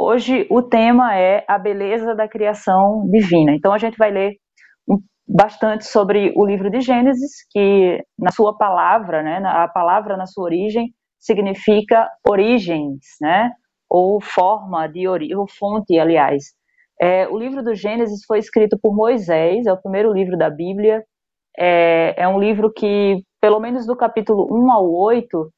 hoje o tema é a beleza da criação divina. Então a gente vai ler bastante sobre o livro de Gênesis, que na sua palavra, né, a palavra na sua origem significa origens, né, ou forma de origem, ou fonte, aliás. É, o livro do Gênesis foi escrito por Moisés, é o primeiro livro da Bíblia, é, é um livro que, pelo menos do capítulo 1 ao 8,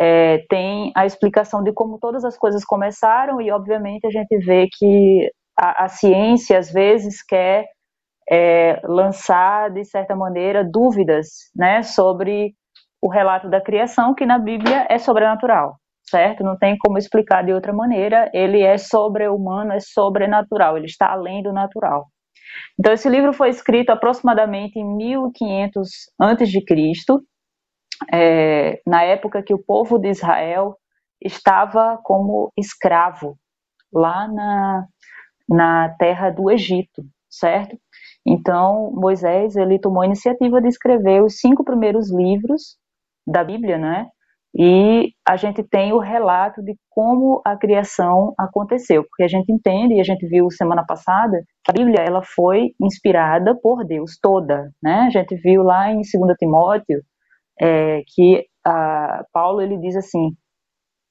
é, tem a explicação de como todas as coisas começaram, e obviamente a gente vê que a, a ciência às vezes quer é, lançar, de certa maneira, dúvidas né, sobre o relato da criação, que na Bíblia é sobrenatural, certo? Não tem como explicar de outra maneira, ele é sobre-humano, é sobrenatural, ele está além do natural. Então, esse livro foi escrito aproximadamente em 1500 a.C., é, na época que o povo de Israel estava como escravo lá na, na terra do Egito, certo? Então, Moisés, ele tomou a iniciativa de escrever os cinco primeiros livros da Bíblia, né? E a gente tem o relato de como a criação aconteceu, porque a gente entende e a gente viu semana passada a Bíblia ela foi inspirada por Deus toda, né? A gente viu lá em 2 Timóteo é, que a, Paulo ele diz assim: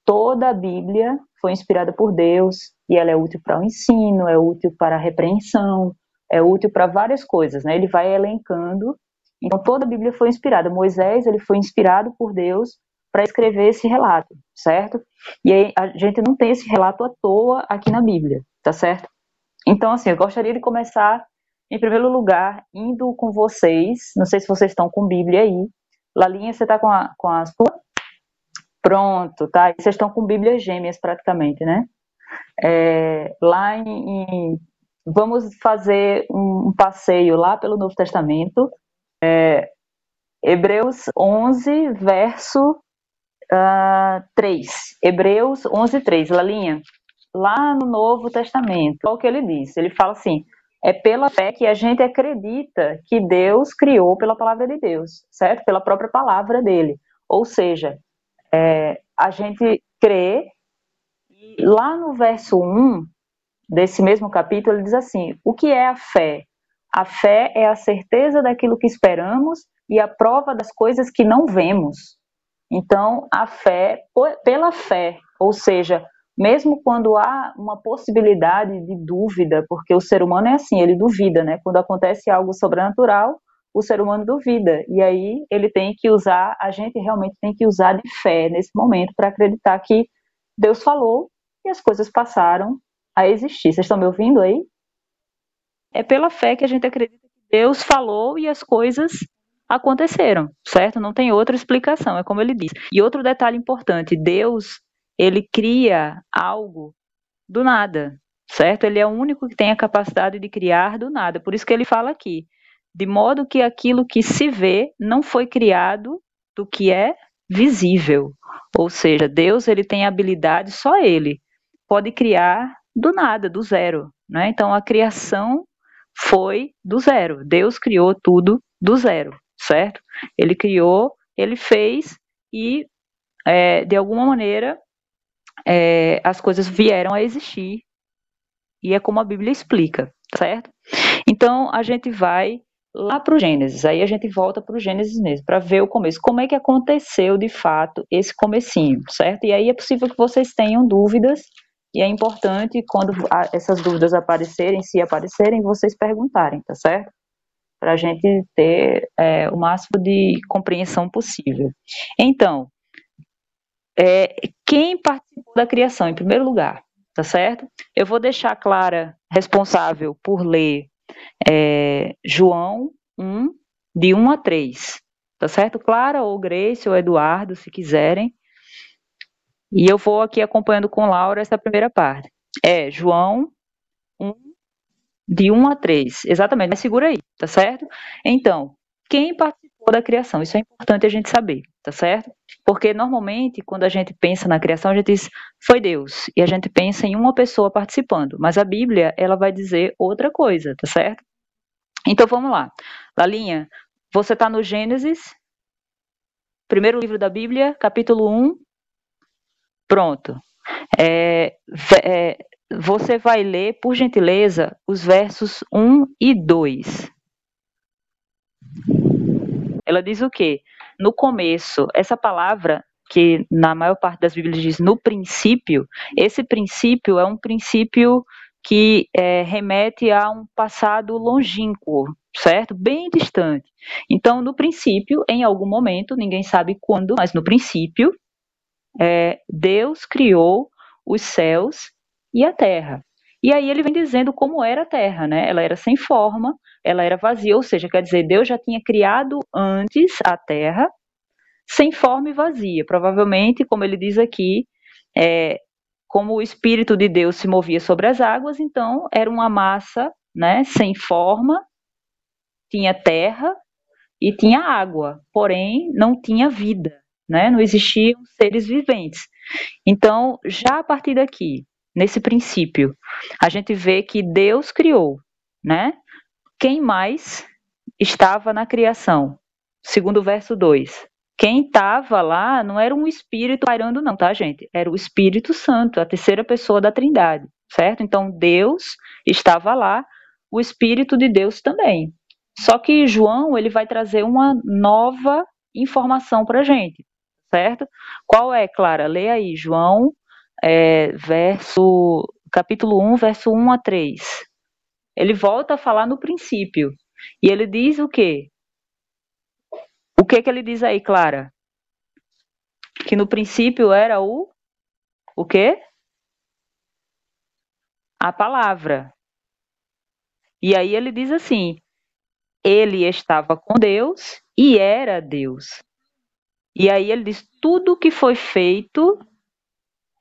toda a Bíblia foi inspirada por Deus e ela é útil para o ensino, é útil para a repreensão, é útil para várias coisas, né? Ele vai elencando. Então toda a Bíblia foi inspirada. Moisés ele foi inspirado por Deus para escrever esse relato, certo? E aí a gente não tem esse relato à toa aqui na Bíblia, tá certo? Então assim, eu gostaria de começar em primeiro lugar indo com vocês. Não sei se vocês estão com Bíblia aí. Lalinha, você está com a, com a sua? Pronto, tá? Vocês estão com Bíblias gêmeas praticamente, né? É, lá em, em vamos fazer um passeio lá pelo Novo Testamento, é, Hebreus 11, verso uh, ah, 3. Hebreus 11, 3, Lalinha. Lá no Novo Testamento, olha o que ele diz. Ele fala assim: é pela fé que a gente acredita que Deus criou pela palavra de Deus, certo? Pela própria palavra dele. Ou seja, é, a gente crê. Lá no verso 1, desse mesmo capítulo, ele diz assim: o que é a fé? A fé é a certeza daquilo que esperamos e a prova das coisas que não vemos. Então, a fé, pela fé, ou seja, mesmo quando há uma possibilidade de dúvida, porque o ser humano é assim, ele duvida, né? Quando acontece algo sobrenatural, o ser humano duvida, e aí ele tem que usar, a gente realmente tem que usar de fé nesse momento para acreditar que Deus falou e as coisas passaram a existir. Vocês estão me ouvindo aí? É pela fé que a gente acredita que Deus falou e as coisas aconteceram, certo? Não tem outra explicação, é como ele diz. E outro detalhe importante, Deus, ele cria algo do nada, certo? Ele é o único que tem a capacidade de criar do nada. Por isso que ele fala aqui, de modo que aquilo que se vê não foi criado do que é visível. Ou seja, Deus ele tem habilidade, só ele pode criar do nada, do zero. Né? Então a criação foi do zero. Deus criou tudo do zero, certo? Ele criou, ele fez e é, de alguma maneira é, as coisas vieram a existir e é como a Bíblia explica, certo? Então a gente vai lá para o Gênesis, aí a gente volta para o Gênesis mesmo, para ver o começo, como é que aconteceu de fato esse comecinho, certo? E aí é possível que vocês tenham dúvidas e é importante, quando essas dúvidas aparecerem, se aparecerem, vocês perguntarem, tá certo? Para a gente ter é, o máximo de compreensão possível. Então, é, quem participou da criação, em primeiro lugar, tá certo? Eu vou deixar a Clara responsável por ler é, João 1, de 1 a 3, tá certo? Clara ou Grace ou Eduardo, se quiserem. E eu vou aqui acompanhando com Laura essa primeira parte. É João 1, de 1 a 3. Exatamente, mas segura aí, tá certo? Então, quem participou da criação? Isso é importante a gente saber, tá certo? Porque normalmente, quando a gente pensa na criação, a gente diz, foi Deus. E a gente pensa em uma pessoa participando. Mas a Bíblia, ela vai dizer outra coisa, tá certo? Então vamos lá. Lalinha, você está no Gênesis, primeiro livro da Bíblia, capítulo 1, Pronto. É, é, você vai ler, por gentileza, os versos 1 e 2. Ela diz o quê? No começo, essa palavra que na maior parte das Bíblias diz no princípio, esse princípio é um princípio que é, remete a um passado longínquo, certo? Bem distante. Então, no princípio, em algum momento, ninguém sabe quando, mas no princípio, é, Deus criou os céus e a terra. E aí ele vem dizendo como era a terra, né? Ela era sem forma, ela era vazia, ou seja, quer dizer, Deus já tinha criado antes a terra sem forma e vazia. Provavelmente, como ele diz aqui, é, como o Espírito de Deus se movia sobre as águas, então era uma massa, né, sem forma, tinha terra e tinha água, porém não tinha vida, né? Não existiam seres viventes. Então, já a partir daqui, nesse princípio, a gente vê que Deus criou, né? Quem mais estava na criação? Segundo o verso 2. Quem estava lá não era um espírito pairando, não, tá, gente? Era o Espírito Santo, a terceira pessoa da Trindade, certo? Então, Deus estava lá, o Espírito de Deus também. Só que João, ele vai trazer uma nova informação para gente, certo? Qual é, Clara? Lê aí, João é, verso, capítulo 1, verso 1 a 3. Ele volta a falar no princípio. E ele diz o quê? O que que ele diz aí, Clara? Que no princípio era o o quê? A palavra. E aí ele diz assim: ele estava com Deus e era Deus. E aí ele diz: tudo que foi feito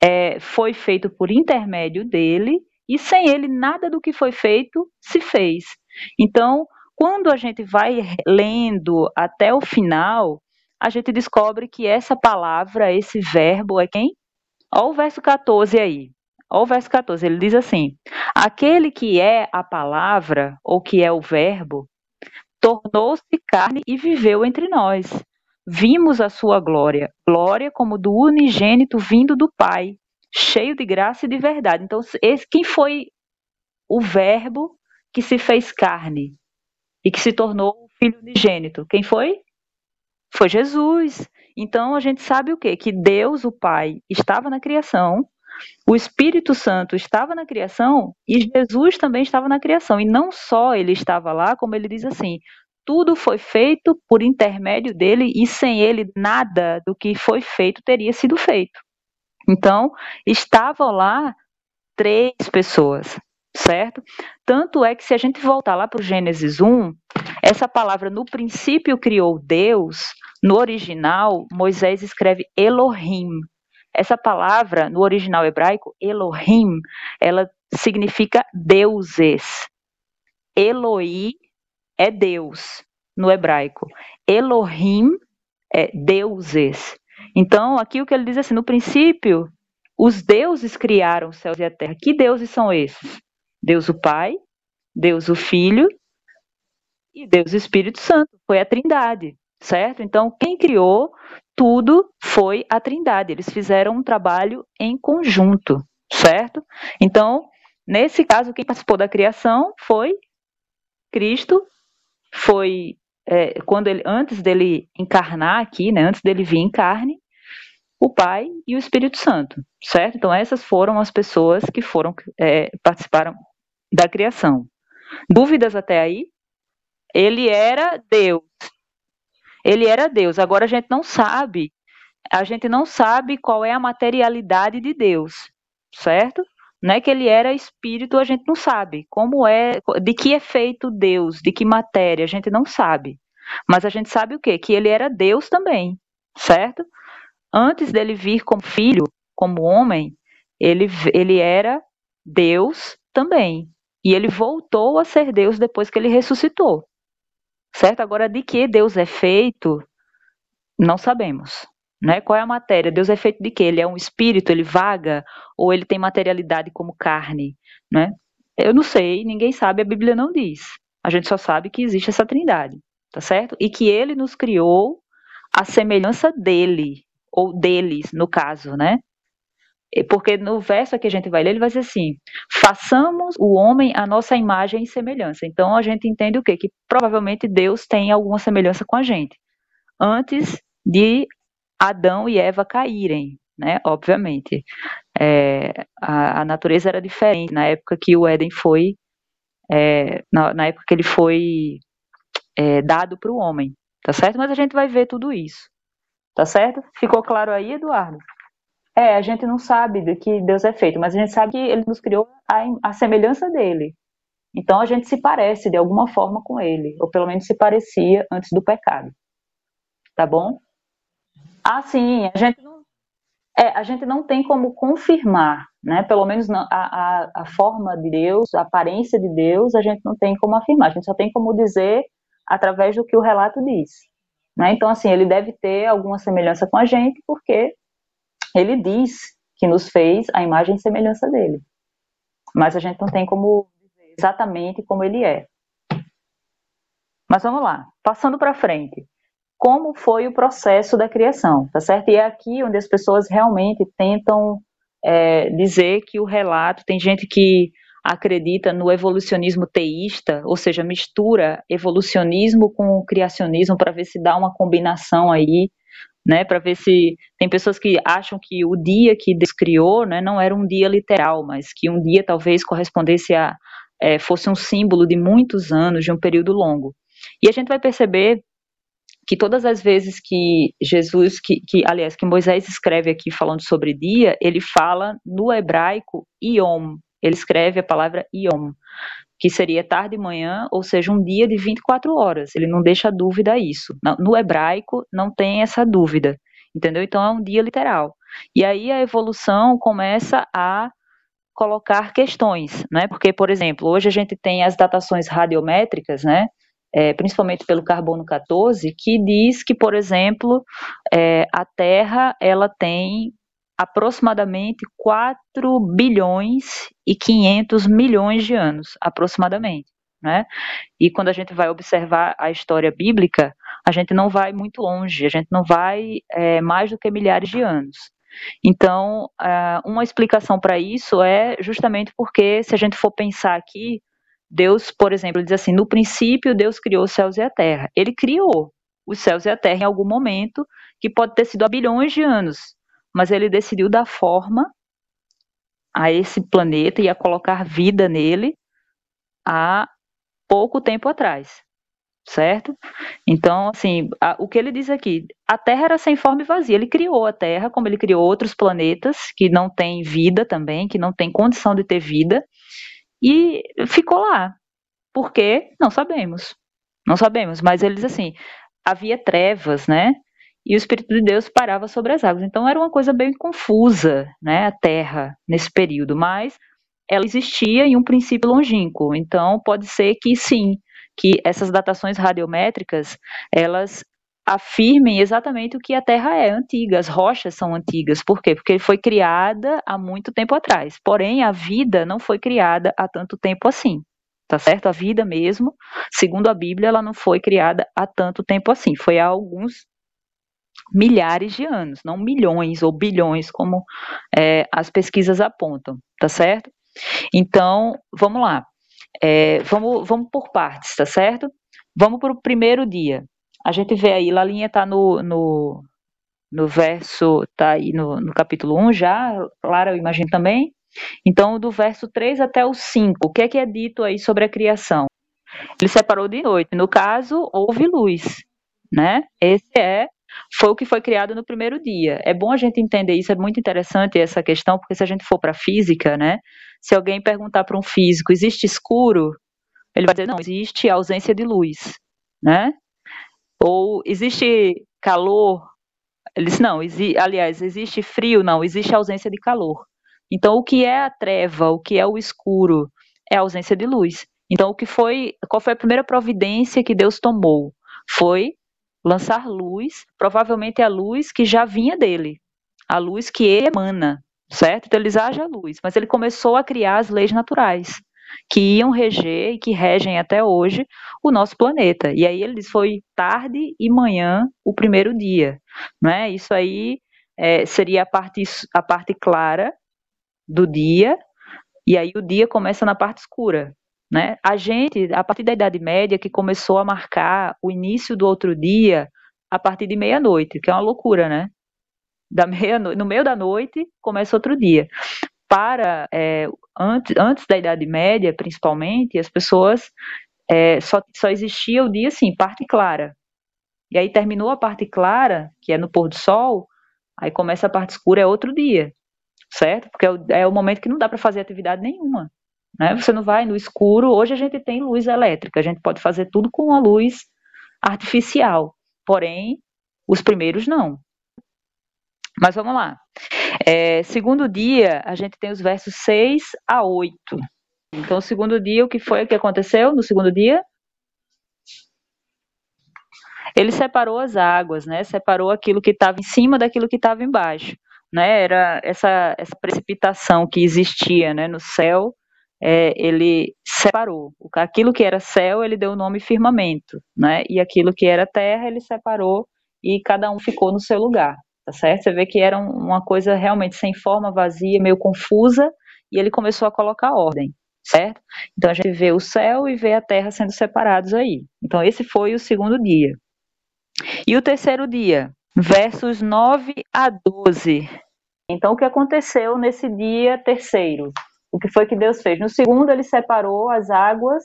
é, foi feito por intermédio dele, e sem ele nada do que foi feito se fez. Então, quando a gente vai lendo até o final, a gente descobre que essa palavra, esse verbo é quem? Olha o verso 14 aí. Olha o verso 14, ele diz assim: Aquele que é a palavra, ou que é o verbo, tornou-se carne e viveu entre nós. Vimos a sua glória, glória como do unigênito vindo do Pai, cheio de graça e de verdade. Então, esse, quem foi o Verbo que se fez carne e que se tornou Filho unigênito? Quem foi? Foi Jesus. Então, a gente sabe o quê? Que Deus, o Pai, estava na criação, o Espírito Santo estava na criação e Jesus também estava na criação. E não só ele estava lá, como ele diz assim: tudo foi feito por intermédio dele e sem ele nada do que foi feito teria sido feito. Então, estavam lá três pessoas, certo? Tanto é que se a gente voltar lá para o Gênesis 1, essa palavra no princípio criou Deus, no original, Moisés escreve Elohim. Essa palavra, no original hebraico, Elohim, ela significa deuses. Eloi é Deus no hebraico. Elohim é deuses. Então, aqui o que ele diz é assim: no princípio, os deuses criaram os céus e a terra. Que deuses são esses? Deus o Pai, Deus o Filho e Deus o Espírito Santo. Foi a Trindade, certo? Então, quem criou tudo foi a Trindade. Eles fizeram um trabalho em conjunto, certo? Então, nesse caso, quem participou da criação foi Cristo foi é, quando ele, antes dele encarnar aqui, né, antes dele vir em carne, o Pai e o Espírito Santo, certo? Então essas foram as pessoas que foram é, participaram da criação. Dúvidas até aí? Ele era Deus. Ele era Deus. Agora a gente não sabe, a gente não sabe qual é a materialidade de Deus, certo? Não é que ele era espírito, a gente não sabe. Como é, de que é feito Deus, de que matéria, a gente não sabe. Mas a gente sabe o quê? Que ele era Deus também, certo? Antes dele vir como filho, como homem, ele, ele era Deus também. E ele voltou a ser Deus depois que ele ressuscitou. Certo? Agora, de que Deus é feito, não sabemos. Né? Qual é a matéria? Deus é feito de quê? Ele é um espírito, ele vaga ou ele tem materialidade como carne, né? Eu não sei, ninguém sabe, a Bíblia não diz. A gente só sabe que existe essa Trindade, tá certo? E que ele nos criou a semelhança dele ou deles, no caso, né? porque no verso que a gente vai ler, ele vai dizer assim: façamos o homem a nossa imagem e semelhança. Então a gente entende o quê? Que provavelmente Deus tem alguma semelhança com a gente. Antes de Adão e Eva caírem, né? Obviamente. É, a, a, natureza era diferente na época que o Éden foi, é, na, na, época que ele foi é, dado para o homem, tá certo? Mas a gente vai ver tudo isso, tá certo? Ficou claro aí, Eduardo? É, a gente não sabe do que Deus é feito, mas a gente sabe que ele nos criou a, a semelhança dele. Então a gente se parece de alguma forma com ele, ou pelo menos se parecia antes do pecado. Tá bom? Ah, sim, a gente não, é, a gente não tem como confirmar, né? Pelo menos a, a, a forma de Deus, a aparência de Deus, a gente não tem como afirmar, a gente só tem como dizer através do que o relato diz. Né? Então, assim, ele deve ter alguma semelhança com a gente, porque ele diz que nos fez a imagem e semelhança dele. Mas a gente não tem como dizer exatamente como ele é. Mas vamos lá, passando para frente. Como foi o processo da criação, tá certo? E é aqui onde as pessoas realmente tentam é, dizer que o relato, tem gente que acredita no evolucionismo teísta, ou seja, mistura evolucionismo com criacionismo para ver se dá uma combinação aí né, para ver se tem pessoas que acham que o dia que Deus criou, né, não era um dia literal, mas que um dia talvez correspondesse a é, fosse um símbolo de muitos anos, de um período longo. E a gente vai perceber que todas as vezes que Jesus, que, que aliás, que Moisés escreve aqui falando sobre dia, ele fala no hebraico Yom, ele escreve a palavra Yom, que seria tarde e manhã, ou seja, um dia de 24 horas. Ele não deixa dúvida isso. No hebraico não tem essa dúvida, entendeu? Então é um dia literal. E aí a evolução começa a colocar questões, né? Porque, por exemplo, hoje a gente tem as datações radiométricas, né? É, principalmente pelo carbono 14, que diz que, por exemplo, é, a Terra ela tem aproximadamente 4 bilhões e 500 milhões de anos, aproximadamente. Né? E quando a gente vai observar a história bíblica, a gente não vai muito longe, a gente não vai é, mais do que milhares de anos. Então, uma explicação para isso é justamente porque, se a gente for pensar aqui, Deus, por exemplo, diz assim: no princípio, Deus criou os céus e a terra. Ele criou os céus e a terra em algum momento, que pode ter sido há bilhões de anos mas ele decidiu dar forma a esse planeta e a colocar vida nele há pouco tempo atrás, certo? Então, assim, a, o que ele diz aqui, a Terra era sem forma e vazia. Ele criou a Terra, como ele criou outros planetas que não têm vida também, que não têm condição de ter vida, e ficou lá. Por quê? Não sabemos. Não sabemos, mas ele diz assim, havia trevas, né? E o Espírito de Deus parava sobre as águas. Então era uma coisa bem confusa, né, a Terra nesse período, mas ela existia em um princípio longínquo. Então pode ser que sim, que essas datações radiométricas elas afirmem exatamente o que a Terra é antiga, as rochas são antigas. Por quê? Porque foi criada há muito tempo atrás. Porém, a vida não foi criada há tanto tempo assim. Tá certo? A vida mesmo, segundo a Bíblia, ela não foi criada há tanto tempo assim. Foi há alguns milhares de anos, não milhões ou bilhões, como é, as pesquisas apontam, tá certo? Então, vamos lá. É, vamos, vamos por partes, tá certo? Vamos para o primeiro dia. A gente vê aí, Lalinha está no, no, no verso, está aí no, no capítulo 1 já, Clara, eu imagino também. Então, do verso 3 até o 5, o que é que é dito aí sobre a criação? Ele separou de noite. No caso, houve luz, né? Esse é foi o que foi criado no primeiro dia. É bom a gente entender isso, é muito interessante essa questão, porque se a gente for para a física, né? Se alguém perguntar para um físico, existe escuro? Ele vai dizer, não, existe ausência de luz, né? Ou existe calor? Ele diz, não, exi aliás, existe frio? Não, existe ausência de calor. Então, o que é a treva, o que é o escuro? É a ausência de luz. Então, o que foi, qual foi a primeira providência que Deus tomou? Foi lançar luz, provavelmente a luz que já vinha dele, a luz que ele emana, certo? Então eles haja luz, mas ele começou a criar as leis naturais que iam reger e que regem até hoje o nosso planeta. E aí ele diz, foi tarde e manhã o primeiro dia, né? Isso aí é, seria a parte, a parte clara do dia, e aí o dia começa na parte escura. Né? A gente, a partir da Idade Média, que começou a marcar o início do outro dia a partir de meia-noite, que é uma loucura, né? Da meia no meio da noite começa outro dia. Para é, antes, antes da Idade Média, principalmente, as pessoas é, só, só existia o dia assim, parte clara. E aí terminou a parte clara, que é no pôr do sol, aí começa a parte escura, é outro dia, certo? Porque é o, é o momento que não dá para fazer atividade nenhuma. Né? Você não vai no escuro. Hoje a gente tem luz elétrica, a gente pode fazer tudo com a luz artificial. Porém, os primeiros não. Mas vamos lá. É, segundo dia, a gente tem os versos 6 a 8. Então, o segundo dia, o que foi que aconteceu no segundo dia? Ele separou as águas, né? Separou aquilo que estava em cima daquilo que estava embaixo, né? Era essa, essa precipitação que existia, né, no céu. É, ele separou. Aquilo que era céu, ele deu o nome firmamento, né? E aquilo que era terra, ele separou e cada um ficou no seu lugar, tá certo? Você vê que era uma coisa realmente sem forma, vazia, meio confusa, e ele começou a colocar ordem certo? Então a gente vê o céu e vê a terra sendo separados aí. Então esse foi o segundo dia. E o terceiro dia, versos 9 a 12. Então o que aconteceu nesse dia terceiro? O que foi que Deus fez? No segundo ele separou as águas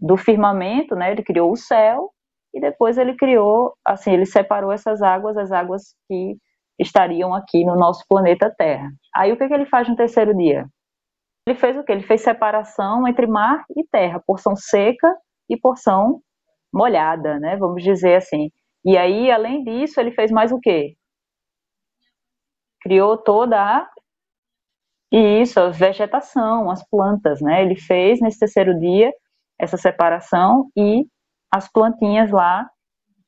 do firmamento, né? Ele criou o céu e depois ele criou, assim, ele separou essas águas, as águas que estariam aqui no nosso planeta Terra. Aí o que, que ele faz no terceiro dia? Ele fez o que? Ele fez separação entre mar e terra, porção seca e porção molhada, né? Vamos dizer assim. E aí, além disso, ele fez mais o quê? Criou toda a isso, a vegetação, as plantas, né? Ele fez nesse terceiro dia essa separação e as plantinhas lá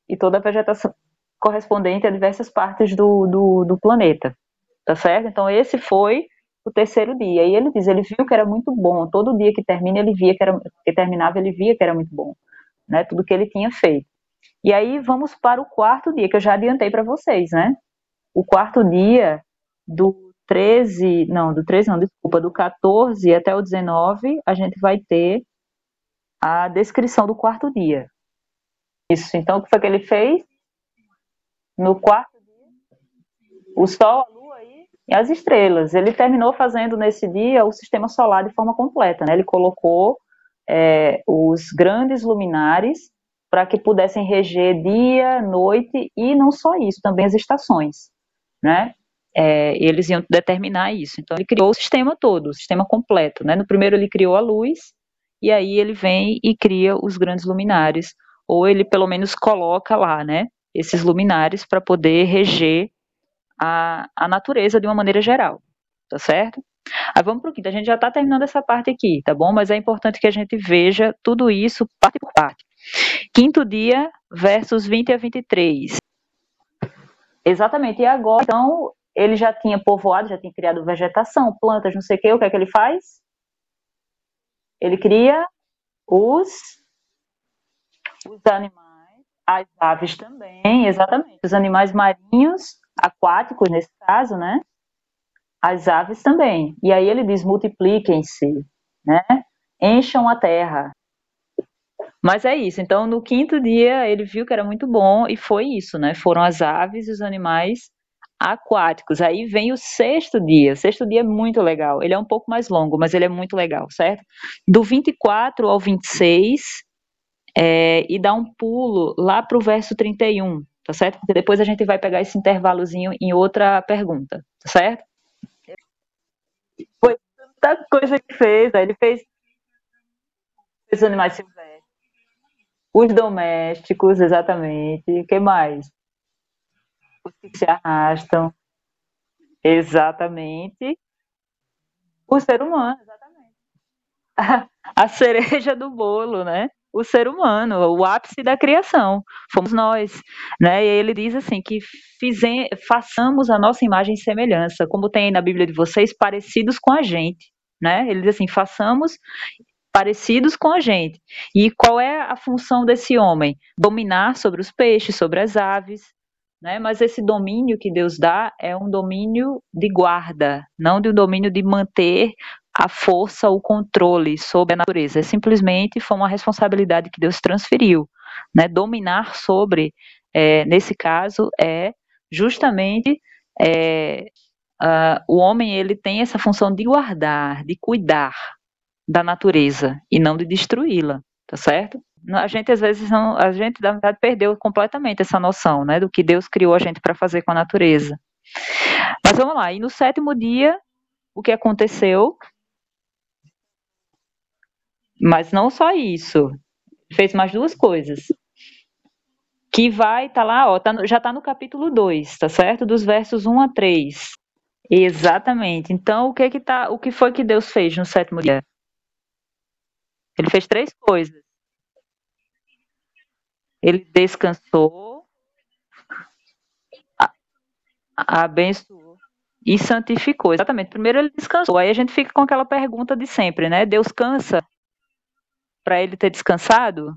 e toda a vegetação correspondente a diversas partes do, do, do planeta, tá certo? Então esse foi o terceiro dia. E ele diz, ele viu que era muito bom. Todo dia que termina, ele via que era que terminava, ele via que era muito bom, né? Tudo que ele tinha feito. E aí vamos para o quarto dia, que eu já adiantei para vocês, né? O quarto dia do 13, não, do 13 não, desculpa, do 14 até o 19, a gente vai ter a descrição do quarto dia. Isso, então o que foi que ele fez? No quarto dia, o sol, a lua e as estrelas. Ele terminou fazendo nesse dia o sistema solar de forma completa, né? Ele colocou é, os grandes luminares para que pudessem reger dia, noite e não só isso, também as estações, né? É, eles iam determinar isso. Então ele criou o sistema todo, o sistema completo, né? No primeiro ele criou a luz e aí ele vem e cria os grandes luminares, ou ele pelo menos coloca lá, né? Esses luminares para poder reger a, a natureza de uma maneira geral, tá certo? Aí vamos para o quinto, a gente já está terminando essa parte aqui, tá bom? Mas é importante que a gente veja tudo isso parte por parte. Quinto dia, versos 20 a 23. Exatamente, e agora, então, ele já tinha povoado, já tinha criado vegetação, plantas, não sei o que, o que é que ele faz? Ele cria os, os animais, as aves também, exatamente, os animais marinhos aquáticos, nesse caso, né? As aves também. E aí ele diz: multipliquem-se, né? Encham a terra. Mas é isso. Então, no quinto dia, ele viu que era muito bom e foi isso, né? Foram as aves e os animais aquáticos. Aí vem o sexto dia. O sexto dia é muito legal. Ele é um pouco mais longo, mas ele é muito legal, certo? Do 24 ao 26, é, e dá um pulo lá para o verso 31 tá certo? Porque depois a gente vai pegar esse intervalozinho em outra pergunta, tá certo? Foi tanta coisa que fez, ele fez os animais silvestres, os domésticos, exatamente, o que mais? Os que se arrastam, exatamente, o ser humano, exatamente. A cereja do bolo, né? o ser humano, o ápice da criação, fomos nós, né? E ele diz assim que fizem, façamos a nossa imagem e semelhança, como tem na Bíblia de vocês, parecidos com a gente, né? Ele diz assim, façamos parecidos com a gente. E qual é a função desse homem? Dominar sobre os peixes, sobre as aves, né? Mas esse domínio que Deus dá é um domínio de guarda, não de um domínio de manter a força, o controle sobre a natureza. É simplesmente foi uma responsabilidade que Deus transferiu, né? Dominar sobre, é, nesse caso, é justamente é, uh, o homem ele tem essa função de guardar, de cuidar da natureza e não de destruí-la, tá certo? A gente às vezes não, a gente na verdade perdeu completamente essa noção, né, do que Deus criou a gente para fazer com a natureza. Mas vamos lá, e no sétimo dia, o que aconteceu? Mas não só isso, fez mais duas coisas. Que vai, tá lá, ó, tá no, já tá no capítulo 2, tá certo? Dos versos 1 a 3. Exatamente. Então, o que que tá, o que foi que Deus fez no sétimo dia? Ele fez três coisas. Ele descansou, abençoou e santificou. Exatamente. Primeiro ele descansou. Aí a gente fica com aquela pergunta de sempre, né? Deus cansa para ele ter descansado?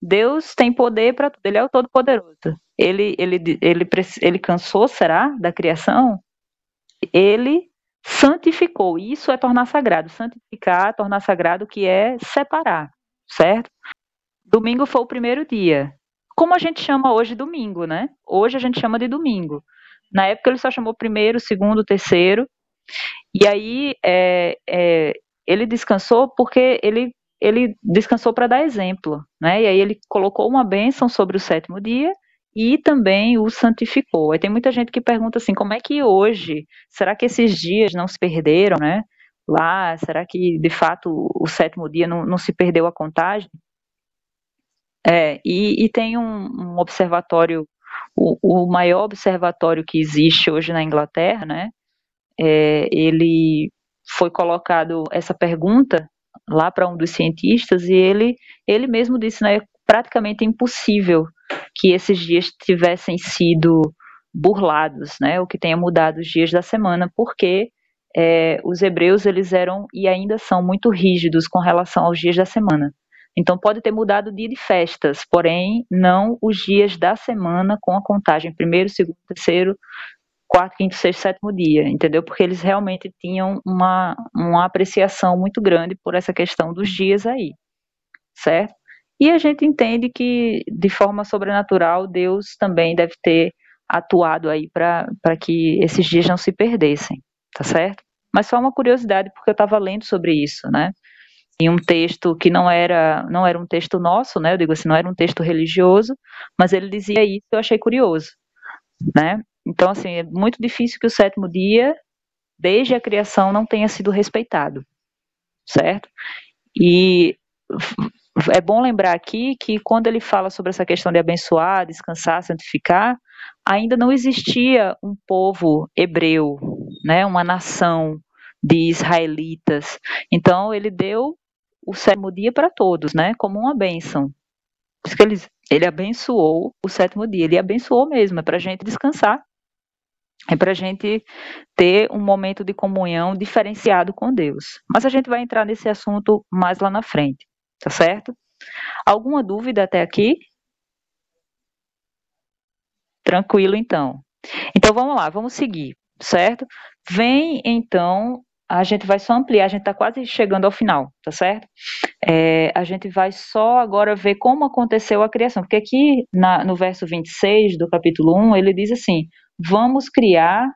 Deus tem poder para tudo. Ele é o Todo-Poderoso. Ele, ele, ele, ele cansou, será, da criação? Ele santificou. Isso é tornar sagrado. Santificar, tornar sagrado, que é separar, certo? Domingo foi o primeiro dia. Como a gente chama hoje domingo, né? Hoje a gente chama de domingo. Na época ele só chamou primeiro, segundo, terceiro. E aí é, é, ele descansou porque ele, ele descansou para dar exemplo, né? E aí ele colocou uma bênção sobre o sétimo dia e também o santificou. Aí tem muita gente que pergunta assim, como é que hoje, será que esses dias não se perderam, né? Lá, será que de fato o sétimo dia não, não se perdeu a contagem? É, e, e tem um, um observatório, o, o, maior observatório que existe hoje na Inglaterra, né? É, ele foi colocado essa pergunta lá para um dos cientistas e ele, ele mesmo disse, né, é praticamente impossível que esses dias tivessem sido burlados, né, o que tenha mudado os dias da semana, porque é, os hebreus eles eram e ainda são muito rígidos com relação aos dias da semana. Então pode ter mudado o dia de festas, porém não os dias da semana com a contagem primeiro, segundo, terceiro, quarto, quinto, sexto, sétimo dia, entendeu? Porque eles realmente tinham uma, uma apreciação muito grande por essa questão dos dias aí, certo? E a gente entende que de forma sobrenatural Deus também deve ter atuado aí para que esses dias não se perdessem, tá certo? Mas só uma curiosidade, porque eu estava lendo sobre isso, né? Em um texto que não era não era um texto nosso, né? Eu digo assim, não era um texto religioso, mas ele dizia isso, eu achei curioso, né? Então assim, é muito difícil que o sétimo dia, desde a criação, não tenha sido respeitado, certo? E é bom lembrar aqui que quando ele fala sobre essa questão de abençoar, descansar, santificar, ainda não existia um povo hebreu, né? Uma nação de israelitas. Então ele deu o sétimo dia para todos, né? Como uma bênção. Por isso que ele, ele abençoou o sétimo dia. Ele abençoou mesmo, é para a gente descansar. É para a gente ter um momento de comunhão diferenciado com Deus. Mas a gente vai entrar nesse assunto mais lá na frente, tá certo? Alguma dúvida até aqui? Tranquilo, então. Então vamos lá, vamos seguir, certo? Vem então a gente vai só ampliar, a gente está quase chegando ao final, tá certo? É, a gente vai só agora ver como aconteceu a criação, porque aqui na, no verso 26 do capítulo 1, ele diz assim: Vamos criar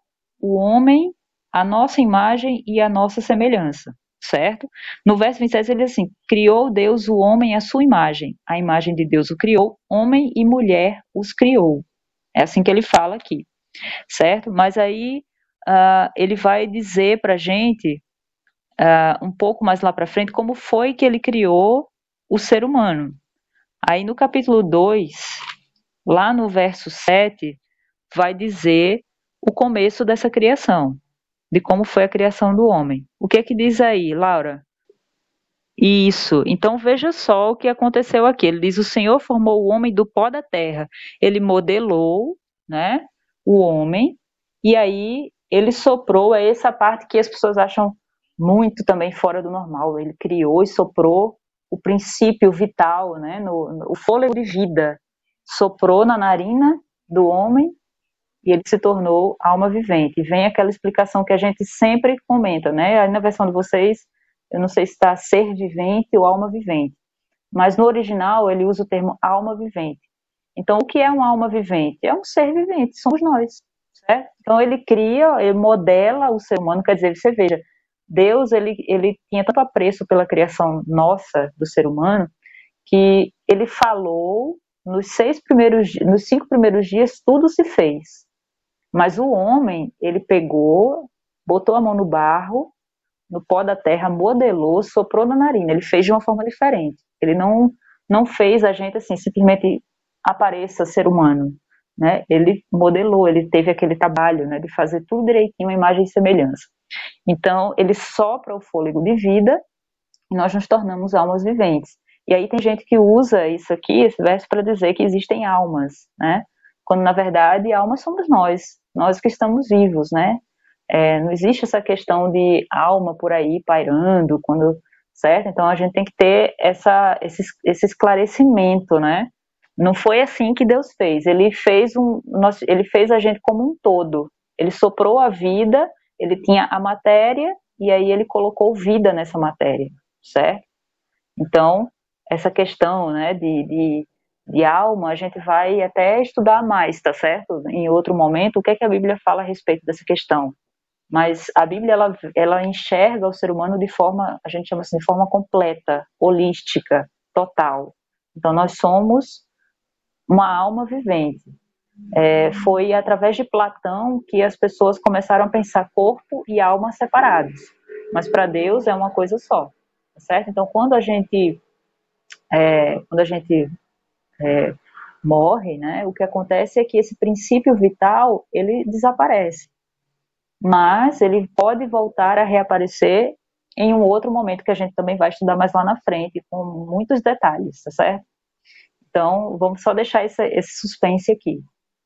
o homem à nossa imagem e à nossa semelhança, certo? No verso 27 ele diz assim: Criou Deus o homem à sua imagem, a imagem de Deus o criou, homem e mulher os criou. É assim que ele fala aqui, certo? Mas aí uh, ele vai dizer para a gente, uh, um pouco mais lá para frente, como foi que ele criou o ser humano. Aí no capítulo 2, lá no verso 7, vai dizer o começo dessa criação, de como foi a criação do homem. O que é que diz aí, Laura? Isso. Então veja só o que aconteceu aqui. Ele diz: O Senhor formou o homem do pó da terra. Ele modelou, né, o homem, e aí ele soprou, é essa parte que as pessoas acham muito também fora do normal. Ele criou e soprou o princípio vital, né, no, no, o fôlego de vida. Soprou na narina do homem e ele se tornou alma vivente. E vem aquela explicação que a gente sempre comenta, né? Aí na versão de vocês, eu não sei se está ser vivente ou alma vivente, mas no original ele usa o termo alma vivente. Então, o que é uma alma vivente? É um ser vivente, somos nós, certo? Então, ele cria, ele modela o ser humano, quer dizer, você veja, Deus, ele, ele tinha tanto apreço pela criação nossa, do ser humano, que ele falou, nos seis primeiros, nos cinco primeiros dias, tudo se fez. Mas o homem, ele pegou, botou a mão no barro, no pó da terra, modelou, soprou na narina. Ele fez de uma forma diferente. Ele não, não fez a gente assim, simplesmente apareça ser humano. Né? Ele modelou, ele teve aquele trabalho né, de fazer tudo direitinho, imagem e semelhança. Então, ele sopra o fôlego de vida e nós nos tornamos almas viventes. E aí tem gente que usa isso aqui, esse verso, para dizer que existem almas, né? Quando na verdade almas somos nós, nós que estamos vivos, né? É, não existe essa questão de alma por aí pairando, quando certo? Então a gente tem que ter essa, esse, esse esclarecimento, né? Não foi assim que Deus fez. Ele fez um, ele fez a gente como um todo. Ele soprou a vida, ele tinha a matéria e aí ele colocou vida nessa matéria, certo? Então essa questão, né, de, de, de alma, a gente vai até estudar mais, tá certo? Em outro momento, o que é que a Bíblia fala a respeito dessa questão? Mas a Bíblia ela, ela enxerga o ser humano de forma, a gente chama assim, de forma completa, holística, total. Então nós somos uma alma vivente. É, foi através de Platão que as pessoas começaram a pensar corpo e alma separados. Mas para Deus é uma coisa só, tá certo? Então quando a gente é, quando a gente é, morre, né, o que acontece é que esse princípio vital ele desaparece, mas ele pode voltar a reaparecer em um outro momento que a gente também vai estudar mais lá na frente, com muitos detalhes, tá certo? Então, vamos só deixar esse, esse suspense aqui,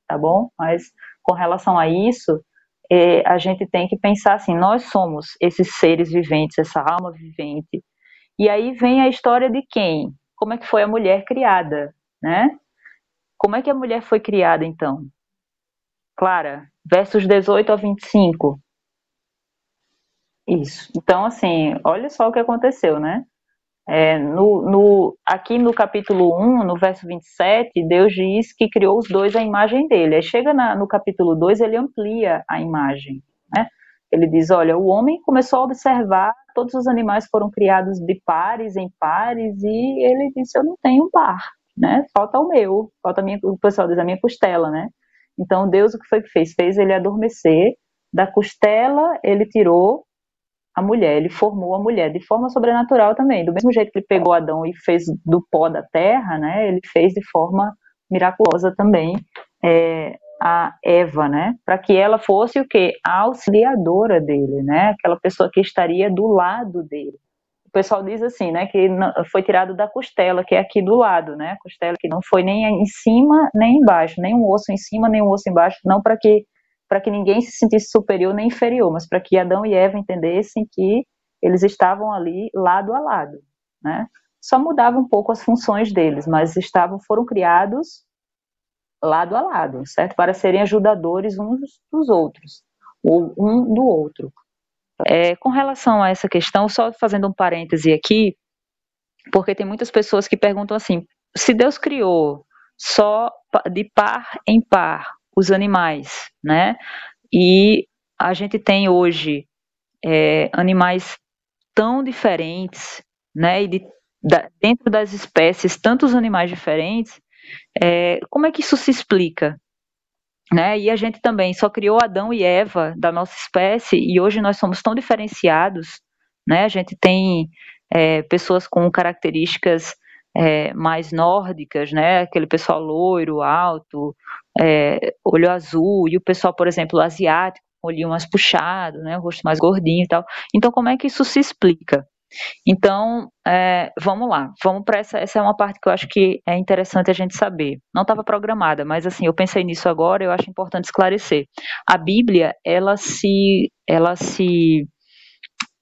tá bom? Mas com relação a isso, é, a gente tem que pensar assim: nós somos esses seres viventes, essa alma vivente. E aí vem a história de quem? Como é que foi a mulher criada, né? Como é que a mulher foi criada então? Clara, versos 18 a 25. Isso. Então, assim, olha só o que aconteceu, né? É, no, no, aqui no capítulo 1, no verso 27, Deus diz que criou os dois à imagem dele. Aí chega na, no capítulo 2, ele amplia a imagem. Né? Ele diz: Olha, o homem começou a observar, todos os animais foram criados de pares em pares, e ele disse: Eu não tenho um par, né? falta o meu, falta a minha, o pessoal diz a minha costela. Né? Então, Deus o que foi que fez? Fez ele adormecer, da costela ele tirou a mulher, ele formou a mulher de forma sobrenatural também. Do mesmo jeito que ele pegou Adão e fez do pó da terra, né, ele fez de forma miraculosa também é, a Eva, né, para que ela fosse o que? A auxiliadora dele, né, aquela pessoa que estaria do lado dele. O pessoal diz assim, né, que foi tirado da costela, que é aqui do lado, né, costela que não foi nem em cima nem embaixo, nem um osso em cima nem um osso embaixo, não para que para que ninguém se sentisse superior nem inferior, mas para que Adão e Eva entendessem que eles estavam ali lado a lado, né? Só mudava um pouco as funções deles, mas estavam foram criados lado a lado, certo? Para serem ajudadores uns dos outros, ou um do outro. É, com relação a essa questão, só fazendo um parêntese aqui, porque tem muitas pessoas que perguntam assim: se Deus criou só de par em par os animais, né? E a gente tem hoje é, animais tão diferentes, né? E de, da, dentro das espécies, tantos animais diferentes, é, como é que isso se explica? Né? E a gente também só criou Adão e Eva da nossa espécie e hoje nós somos tão diferenciados, né? A gente tem é, pessoas com características é, mais nórdicas, né? Aquele pessoal loiro, alto, é, olho azul, e o pessoal, por exemplo, asiático, olhinho mais puxado, né? O rosto mais gordinho e tal. Então, como é que isso se explica? Então, é, vamos lá, vamos para essa. Essa é uma parte que eu acho que é interessante a gente saber. Não estava programada, mas assim, eu pensei nisso agora. Eu acho importante esclarecer. A Bíblia, ela se, ela se,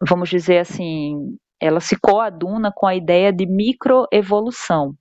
vamos dizer assim, ela se coaduna com a ideia de microevolução.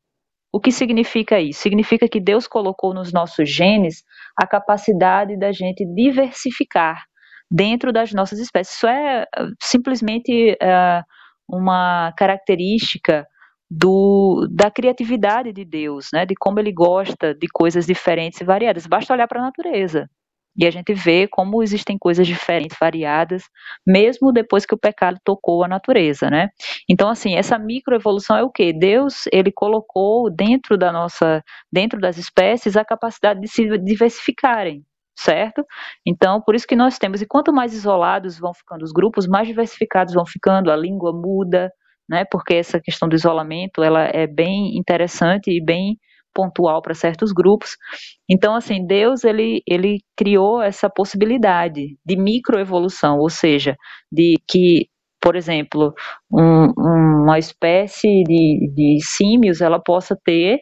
O que significa isso? Significa que Deus colocou nos nossos genes a capacidade da gente diversificar dentro das nossas espécies. Isso é simplesmente uh, uma característica do, da criatividade de Deus, né? de como ele gosta de coisas diferentes e variadas. Basta olhar para a natureza. E a gente vê como existem coisas diferentes, variadas, mesmo depois que o pecado tocou a natureza, né? Então, assim, essa microevolução é o que? Deus, ele colocou dentro da nossa, dentro das espécies, a capacidade de se diversificarem, certo? Então, por isso que nós temos, e quanto mais isolados vão ficando os grupos, mais diversificados vão ficando, a língua muda, né? Porque essa questão do isolamento, ela é bem interessante e bem pontual para certos grupos. Então, assim, Deus ele, ele criou essa possibilidade de microevolução, ou seja, de que, por exemplo, um, uma espécie de, de símios ela possa ter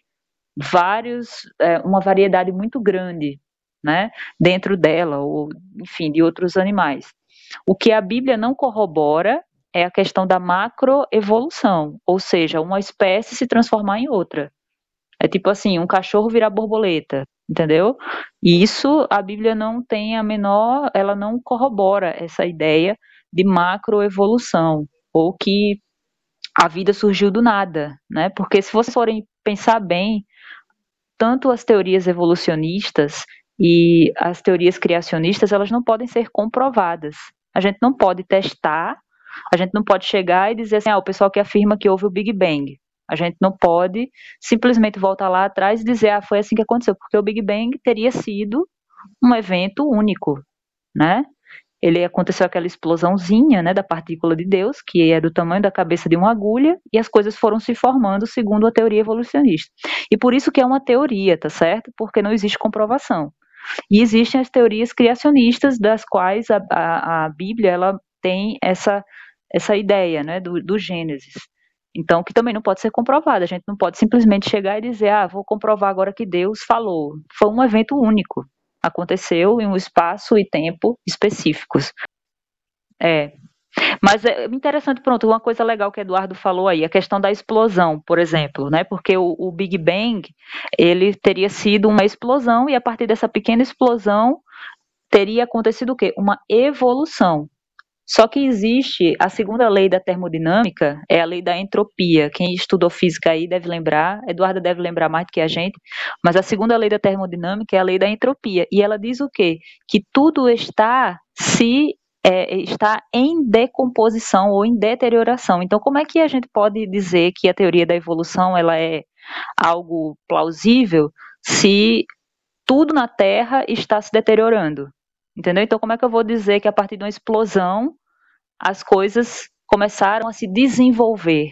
vários, é, uma variedade muito grande, né, dentro dela, ou enfim, de outros animais. O que a Bíblia não corrobora é a questão da macroevolução, ou seja, uma espécie se transformar em outra. É tipo assim, um cachorro virar borboleta, entendeu? E isso a Bíblia não tem a menor, ela não corrobora essa ideia de macroevolução, ou que a vida surgiu do nada, né? Porque se vocês forem pensar bem, tanto as teorias evolucionistas e as teorias criacionistas, elas não podem ser comprovadas. A gente não pode testar, a gente não pode chegar e dizer assim, ah, o pessoal que afirma que houve o Big Bang. A gente não pode simplesmente voltar lá atrás e dizer, ah, foi assim que aconteceu, porque o Big Bang teria sido um evento único, né? Ele aconteceu aquela explosãozinha, né, da partícula de Deus, que é do tamanho da cabeça de uma agulha, e as coisas foram se formando segundo a teoria evolucionista. E por isso que é uma teoria, tá certo? Porque não existe comprovação. E existem as teorias criacionistas, das quais a, a, a Bíblia ela tem essa, essa ideia né, do, do Gênesis. Então, que também não pode ser comprovado. A gente não pode simplesmente chegar e dizer, ah, vou comprovar agora que Deus falou. Foi um evento único. Aconteceu em um espaço e tempo específicos. É. Mas é interessante, pronto, uma coisa legal que Eduardo falou aí, a questão da explosão, por exemplo, né? Porque o, o Big Bang, ele teria sido uma explosão e a partir dessa pequena explosão teria acontecido o quê? Uma evolução. Só que existe a segunda lei da termodinâmica, é a lei da entropia. Quem estudou física aí deve lembrar, Eduardo deve lembrar mais do que a gente, mas a segunda lei da termodinâmica é a lei da entropia. E ela diz o quê? Que tudo está se é, está em decomposição ou em deterioração. Então, como é que a gente pode dizer que a teoria da evolução ela é algo plausível se tudo na Terra está se deteriorando? Entendeu? Então, como é que eu vou dizer que a partir de uma explosão as coisas começaram a se desenvolver?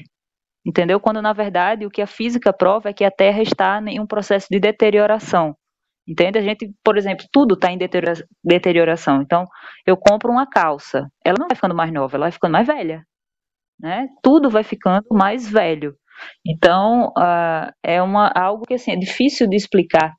Entendeu? Quando na verdade o que a física prova é que a Terra está em um processo de deterioração. Entende? A gente, por exemplo, tudo está em deterioração. Então, eu compro uma calça, ela não vai ficando mais nova, ela vai ficando mais velha. Né? Tudo vai ficando mais velho. Então, uh, é uma, algo que assim, é difícil de explicar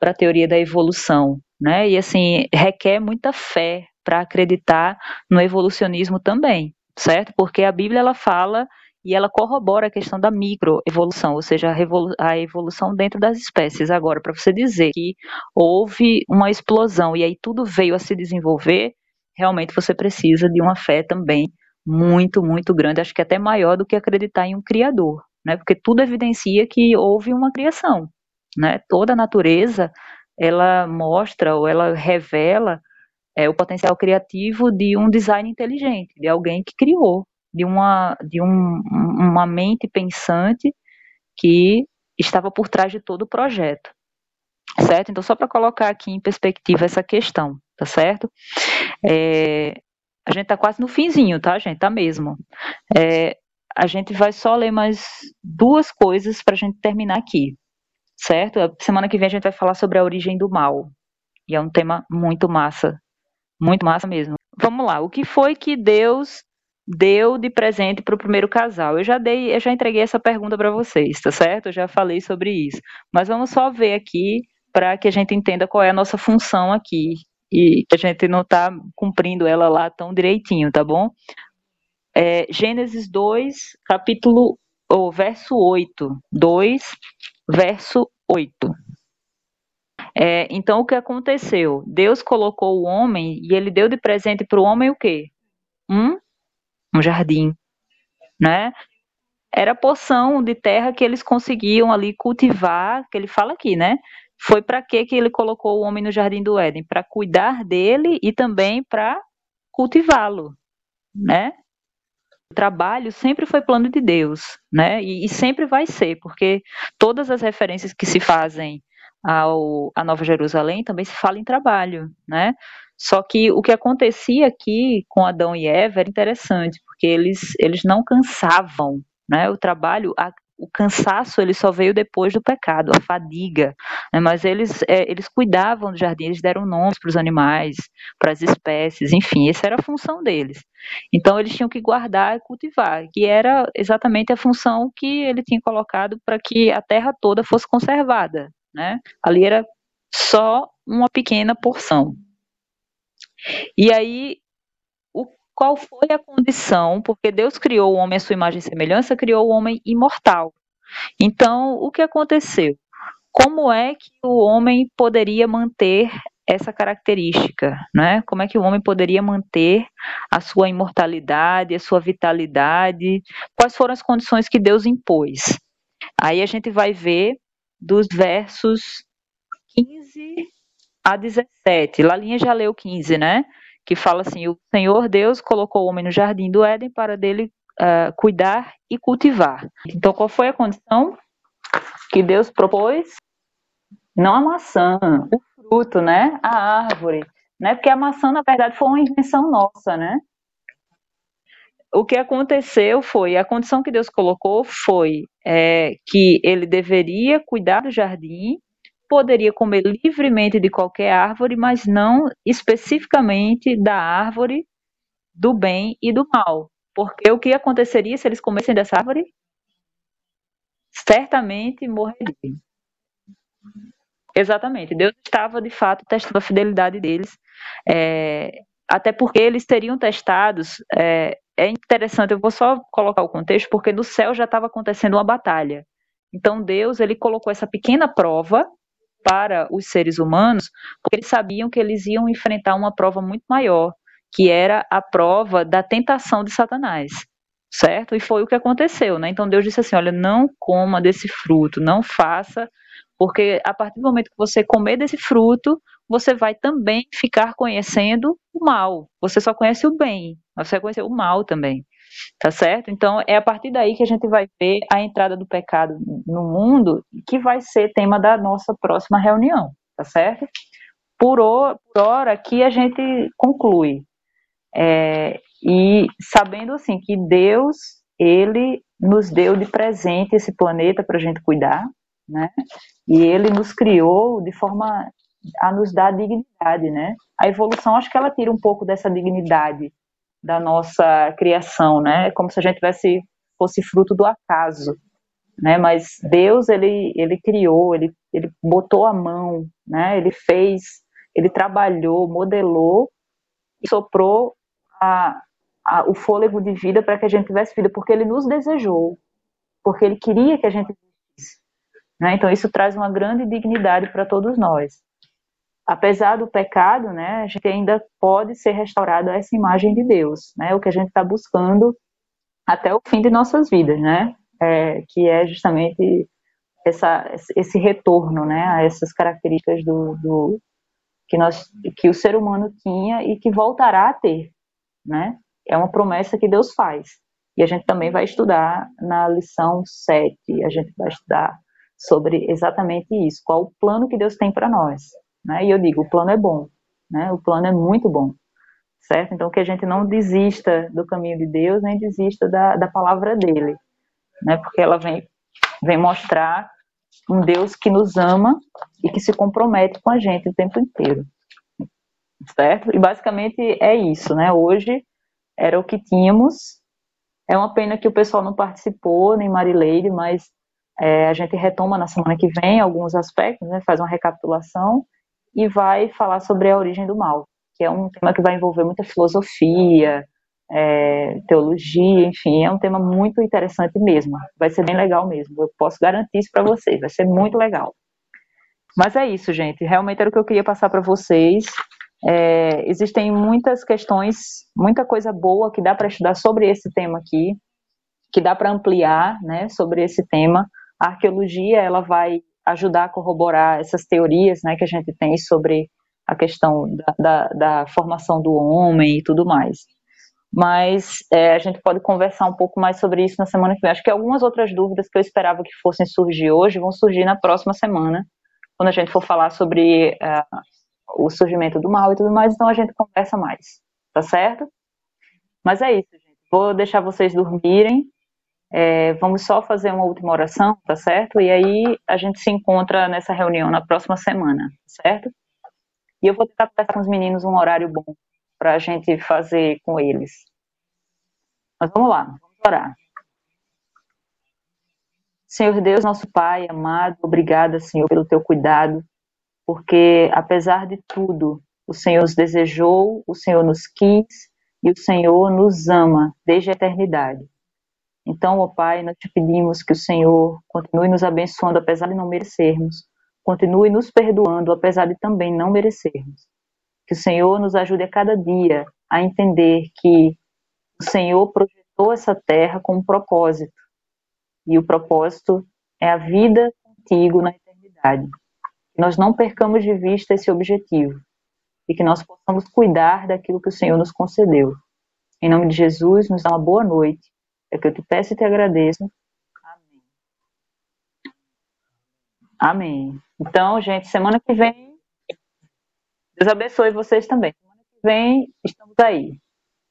para a teoria da evolução né? E assim, requer muita fé para acreditar no evolucionismo também, certo? Porque a Bíblia ela fala e ela corrobora a questão da microevolução, ou seja, a, evolução dentro das espécies. Agora, para você dizer que houve uma explosão e aí tudo veio a se desenvolver, realmente você precisa de uma fé também muito, muito grande, acho que até maior do que acreditar em um criador, né? Porque tudo evidencia que houve uma criação, né? Toda a natureza ela mostra ou ela revela é, o potencial criativo de um design inteligente, de alguém que criou, de uma, de um, uma mente pensante que estava por trás de todo o projeto, certo? Então, só para colocar aqui em perspectiva essa questão, tá certo? É, a gente está quase no finzinho, tá, gente? Tá mesmo. É, a gente vai só ler mais duas coisas para a gente terminar aqui certo? Semana que vem a gente vai falar sobre a origem do mal. E é um tema muito massa. Muito massa mesmo. Vamos lá. O que foi que Deus deu de presente para o primeiro casal? Eu já dei, eu já entreguei essa pergunta para vocês, tá certo? Eu já falei sobre isso. Mas vamos só ver aqui para que a gente entenda qual é a nossa função aqui e que a gente não está cumprindo ela lá tão direitinho, tá bom? É, Gênesis 2, capítulo, ou verso 8. 2, verso 8. É, então, o que aconteceu? Deus colocou o homem e ele deu de presente para o homem o quê? Um, um jardim, né? Era a porção de terra que eles conseguiam ali cultivar, que ele fala aqui, né? Foi para que que ele colocou o homem no jardim do Éden? Para cuidar dele e também para cultivá-lo, né? O trabalho sempre foi plano de Deus, né? E, e, sempre vai ser, porque todas as referências que se fazem ao, a Nova Jerusalém também se fala em trabalho, né? Só que o que acontecia aqui com Adão e Eva era interessante, porque eles, eles não cansavam, né? O trabalho, a, o cansaço ele só veio depois do pecado, a fadiga. Né? Mas eles, é, eles cuidavam do jardim, eles deram nomes para os animais, para as espécies, enfim, essa era a função deles. Então eles tinham que guardar e cultivar, que era exatamente a função que ele tinha colocado para que a terra toda fosse conservada. Né? Ali era só uma pequena porção. E aí qual foi a condição, porque Deus criou o homem à sua imagem e semelhança, criou o homem imortal. Então, o que aconteceu? Como é que o homem poderia manter essa característica, né? Como é que o homem poderia manter a sua imortalidade, a sua vitalidade? Quais foram as condições que Deus impôs? Aí a gente vai ver dos versos 15 a 17. Lalinha já leu 15, né? que fala assim: o Senhor Deus colocou o homem no jardim do Éden para dele uh, cuidar e cultivar. Então, qual foi a condição que Deus propôs? Não a maçã, o fruto, né? A árvore, né? Porque a maçã, na verdade, foi uma invenção nossa, né? O que aconteceu foi, a condição que Deus colocou foi é, que ele deveria cuidar do jardim poderia comer livremente de qualquer árvore, mas não especificamente da árvore do bem e do mal. Porque o que aconteceria se eles comessem dessa árvore? Certamente morreriam. Exatamente. Deus estava, de fato, testando a fidelidade deles. É, até porque eles teriam testados. É, é interessante, eu vou só colocar o contexto, porque no céu já estava acontecendo uma batalha. Então Deus ele colocou essa pequena prova para os seres humanos, porque eles sabiam que eles iam enfrentar uma prova muito maior, que era a prova da tentação de Satanás. Certo? E foi o que aconteceu, né? Então Deus disse assim: olha, não coma desse fruto, não faça, porque a partir do momento que você comer desse fruto, você vai também ficar conhecendo o mal. Você só conhece o bem, você vai conhecer o mal também. Tá certo? Então é a partir daí que a gente vai ver a entrada do pecado no mundo, que vai ser tema da nossa próxima reunião, tá certo? Por, o, por hora aqui a gente conclui. É, e sabendo assim que Deus, ele nos deu de presente esse planeta para a gente cuidar, né? E ele nos criou de forma a nos dar dignidade, né? A evolução acho que ela tira um pouco dessa dignidade da nossa criação, né? É como se a gente tivesse fosse fruto do acaso, né? Mas Deus ele ele criou, ele ele botou a mão, né? Ele fez, ele trabalhou, modelou e soprou a, a, o fôlego de vida para que a gente tivesse vida, porque ele nos desejou, porque ele queria que a gente. Né? Então isso traz uma grande dignidade para todos nós apesar do pecado, né, a gente ainda pode ser restaurado a essa imagem de Deus, né, o que a gente está buscando até o fim de nossas vidas, né, é, que é justamente essa, esse retorno, né, a essas características do, do, que nós, que o ser humano tinha e que voltará a ter, né, é uma promessa que Deus faz. E a gente também vai estudar na lição 7, a gente vai estudar sobre exatamente isso, qual o plano que Deus tem para nós, né? E eu digo, o plano é bom, né? O plano é muito bom, certo? Então que a gente não desista do caminho de Deus, nem desista da, da palavra dele, né? Porque ela vem, vem mostrar um Deus que nos ama e que se compromete com a gente o tempo inteiro, certo? E basicamente é isso, né? Hoje era o que tínhamos. É uma pena que o pessoal não participou, nem Marileide, mas é, a gente retoma na semana que vem alguns aspectos, né, faz uma recapitulação e vai falar sobre a origem do mal, que é um tema que vai envolver muita filosofia, é, teologia, enfim, é um tema muito interessante mesmo. Vai ser bem legal mesmo. Eu posso garantir isso para vocês, vai ser muito legal. Mas é isso, gente. Realmente era o que eu queria passar para vocês. É, existem muitas questões, muita coisa boa que dá para estudar sobre esse tema aqui, que dá para ampliar, né, sobre esse tema. A arqueologia ela vai ajudar a corroborar essas teorias, né, que a gente tem sobre a questão da, da, da formação do homem e tudo mais. Mas é, a gente pode conversar um pouco mais sobre isso na semana que vem. Acho que algumas outras dúvidas que eu esperava que fossem surgir hoje vão surgir na próxima semana, quando a gente for falar sobre uh, o surgimento do mal e tudo mais, então a gente conversa mais, tá certo? Mas é isso, gente. Vou deixar vocês dormirem. É, vamos só fazer uma última oração, tá certo? E aí a gente se encontra nessa reunião na próxima semana, certo? E eu vou tentar pegar com os meninos um horário bom para a gente fazer com eles. Mas vamos lá, vamos orar. Senhor Deus, nosso Pai amado, obrigada, Senhor, pelo teu cuidado, porque apesar de tudo, o Senhor nos desejou, o Senhor nos quis e o Senhor nos ama desde a eternidade. Então, ó Pai, nós te pedimos que o Senhor continue nos abençoando apesar de não merecermos, continue nos perdoando apesar de também não merecermos. Que o Senhor nos ajude a cada dia a entender que o Senhor projetou essa terra com um propósito e o propósito é a vida contigo na eternidade. Nós não percamos de vista esse objetivo e que nós possamos cuidar daquilo que o Senhor nos concedeu. Em nome de Jesus, nos dá uma boa noite. É que eu te peço e te agradeço. Amém. Amém. Então, gente, semana que vem, Deus abençoe vocês também. Semana que vem, estamos aí.